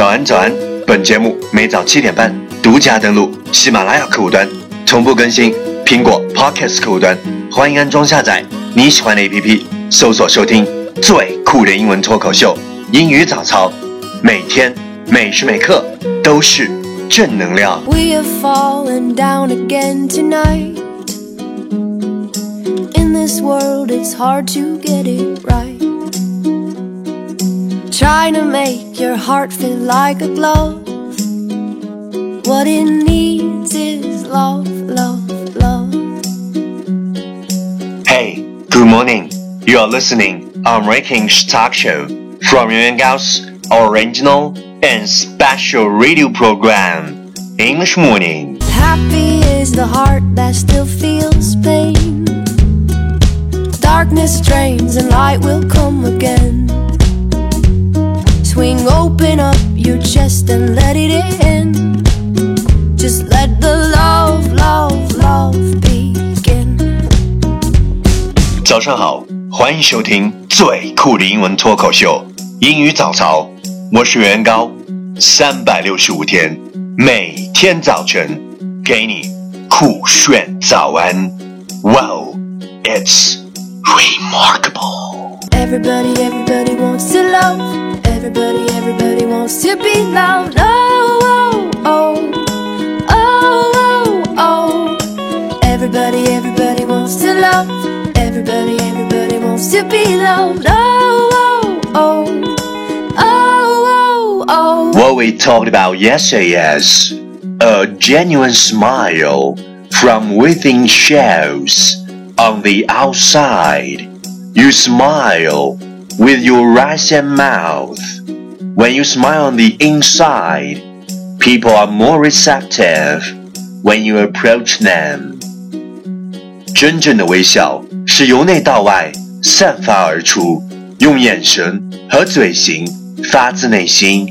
早安，早安！本节目每早七点半独家登录喜马拉雅客户端，同步更新苹果 Podcast 客户端，欢迎安装下载你喜欢的 APP，搜索收听最酷的英文脱口秀——英语早操，每天每时每刻都是正能量。We have fallen down again tonight. In this world, it's hard to get it right. Trying to make your heart feel like a glove. What it needs is love, love, love. Hey, good morning. You are listening on Ranking's talk show from Yuan Gao's original and special radio program, English Morning. Happy is the heart that still feels pain. Darkness drains and light will come again. Let it in. Just let the love, love, love begin. 早上好，欢迎收听最酷的英文脱口秀《英语早操》，我是袁高，三百六十五天，每天早晨给你酷炫早安。Wow, it's remarkable. Everybody, everybody wants to love. Everybody, everybody wants to be loved. Oh, oh, oh, oh, oh, oh. Everybody, everybody wants to love. Everybody, everybody wants to be loved. Oh, oh, oh, oh, oh, oh. What we talked about yesterday is a genuine smile from within shows on the outside. You smile with your eyes and mouth. When you smile on the inside, people are more receptive when you approach them. 真正的微笑是由内到外散发而出，用眼神和嘴型发自内心，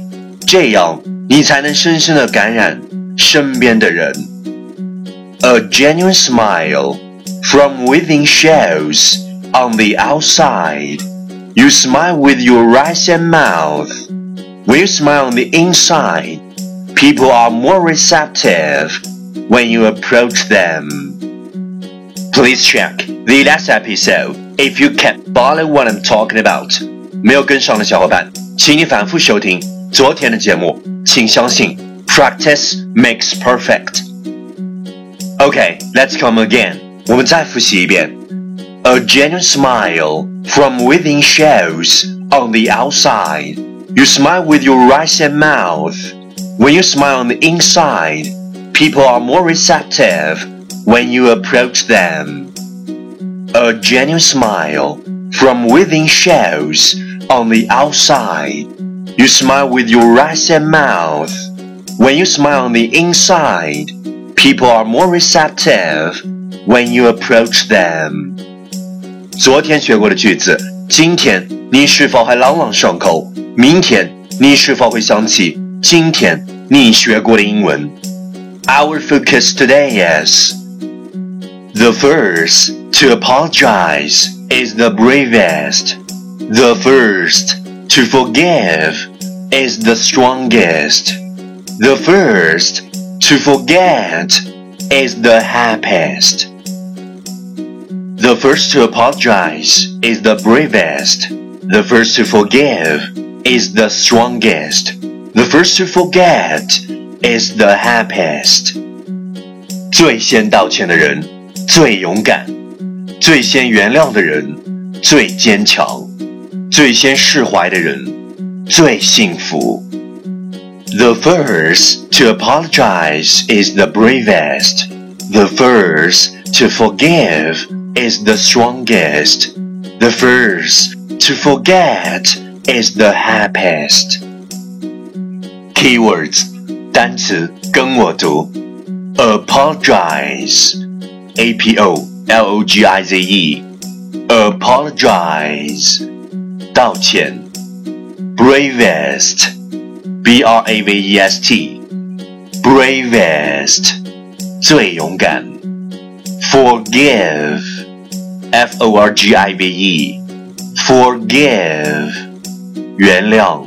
这样你才能深深的感染身边的人。A genuine smile from within shows on the outside. You smile with your eyes and mouth. When you smile on the inside, people are more receptive when you approach them. Please check the last episode if you can't follow what I'm talking about. 没有跟上的小伙伴，请你反复收听昨天的节目。请相信，practice makes perfect. Okay, let's come again. 我们再复习一遍。 A genuine smile from within shows on the outside. You smile with your eyes and mouth. When you smile on the inside, people are more receptive when you approach them. A genuine smile from within shows on the outside. You smile with your eyes and mouth. When you smile on the inside, people are more receptive when you approach them. 昨天学过的句子，今天你是否还朗朗上口？明天你是否会想起今天你学过的英文？Our focus today is the first to apologize is the bravest. The first to forgive is the strongest. The first to forget is the happiest. The first to apologize is the bravest. The first to forgive is the strongest. The first to forget is the happiest. 最先道歉的人最勇敢，最先原谅的人最坚强，最先释怀的人最幸福。The first to apologize is the bravest. The first to forgive is the strongest. The first to forget is the happiest. Keywords 单词跟我读apologize a p o l o g i z e apologize 道歉 bravest b r a v e s t bravest 最勇敢 forgive f o r g i v e forgive 原谅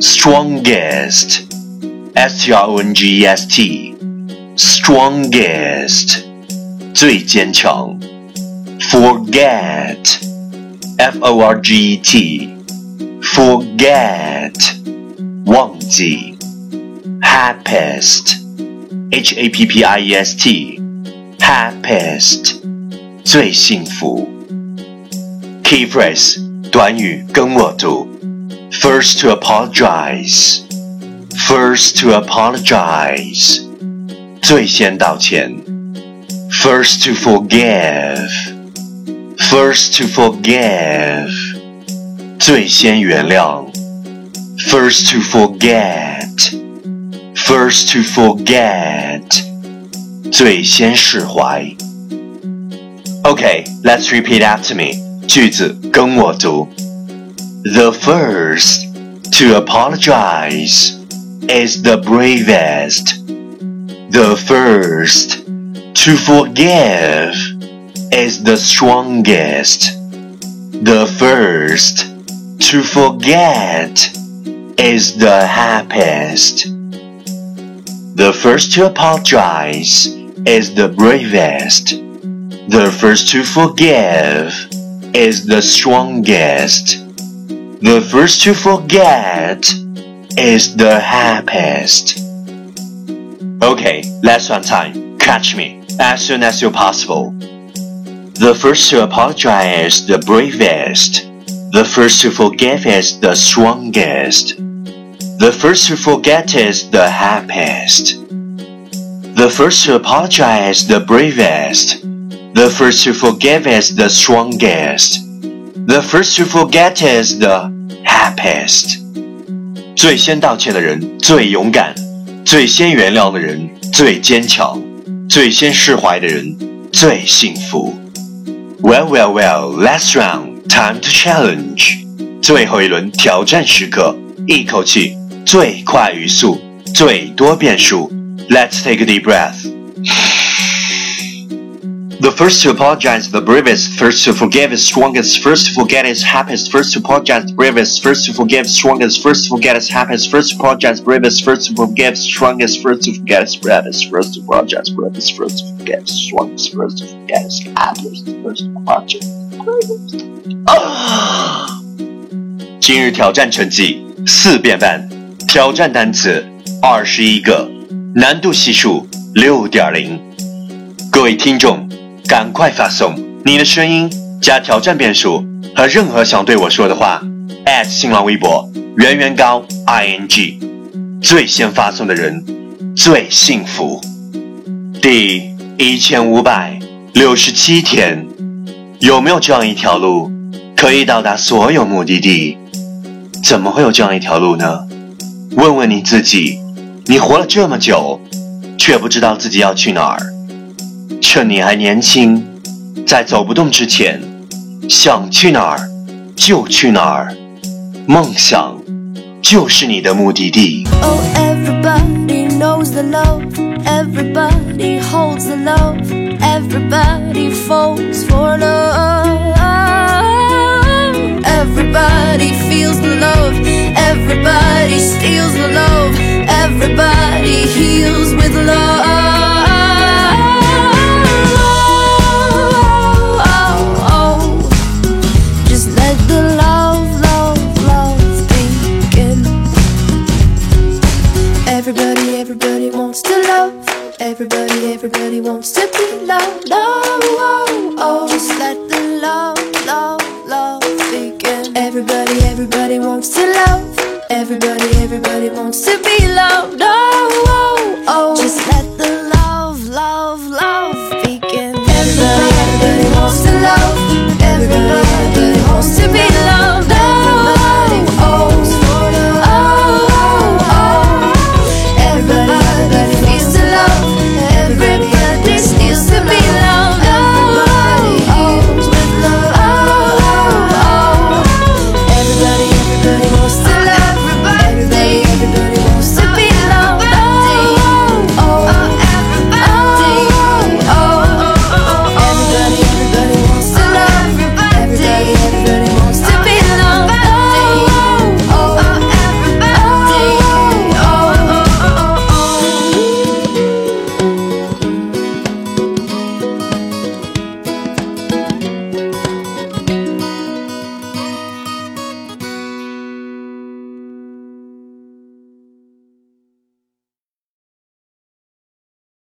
strongest, s t r o n g e s t, strongest，最坚强。forget, f o r g e t, forget，忘记。happiest, h a p p i e s t, happiest，最幸福。Key phrase 短语跟我读。First to apologize. First to apologize. 最先道歉。First to forgive. First to forgive. 最先原谅。First to forget. First to forget. 最先释怀。Okay, let's repeat after me. 句子跟我读。the first to apologize is the bravest. The first to forgive is the strongest. The first to forget is the happiest. The first to apologize is the bravest. The first to forgive is the strongest. The first to forget is the happiest. Okay, last one time. Catch me as soon as you're possible. The first to apologize is the bravest. The first to forgive is the strongest. The first to forget is the happiest. The first to apologize is the bravest. The first to forgive is the strongest. The first to forget is the happiest. 最先道歉的人最勇敢，最先原谅的人最坚强，最先释怀的人最幸福。Well, well, well. Last round, time to challenge. 最后一轮挑战时刻，一口气最快语速，最多变数。 Let's take a deep breath. The first to apologize, the bravest. First to forgive is strongest. First to forget is happiest. First to apologize, bravest. First to forgive, strongest. First to forget is happiest. First to apologize, bravest. First to forgive, strongest. First to forget is bravest. First to apologize, bravest. First to forget, strongest. First to forget is happiest. First to apologize, bravest. 啊！今日挑战成绩四遍半，挑战单词二十一个， 难度系数六点零。各位听众。赶快发送你的声音加挑战变数和任何想对我说的话，at 新浪微博圆圆高 ing，最先发送的人最幸福。第一千五百六十七天，有没有这样一条路可以到达所有目的地？怎么会有这样一条路呢？问问你自己，你活了这么久，却不知道自己要去哪儿。趁你还年轻，在走不动之前，想去哪儿就去哪儿，梦想就是你的目的地。Oh, everybody knows the love, everybody holds the love, everybody falls for love. Everybody feels everybody wants to love. Everybody, everybody wants to be loved. Love, oh, oh, just let the love, love, love begin. Everybody, everybody wants to love. Everybody, everybody wants to be loved. Oh, oh, oh, just let the love, love, love begin. Everybody, everybody wants to love. Everybody.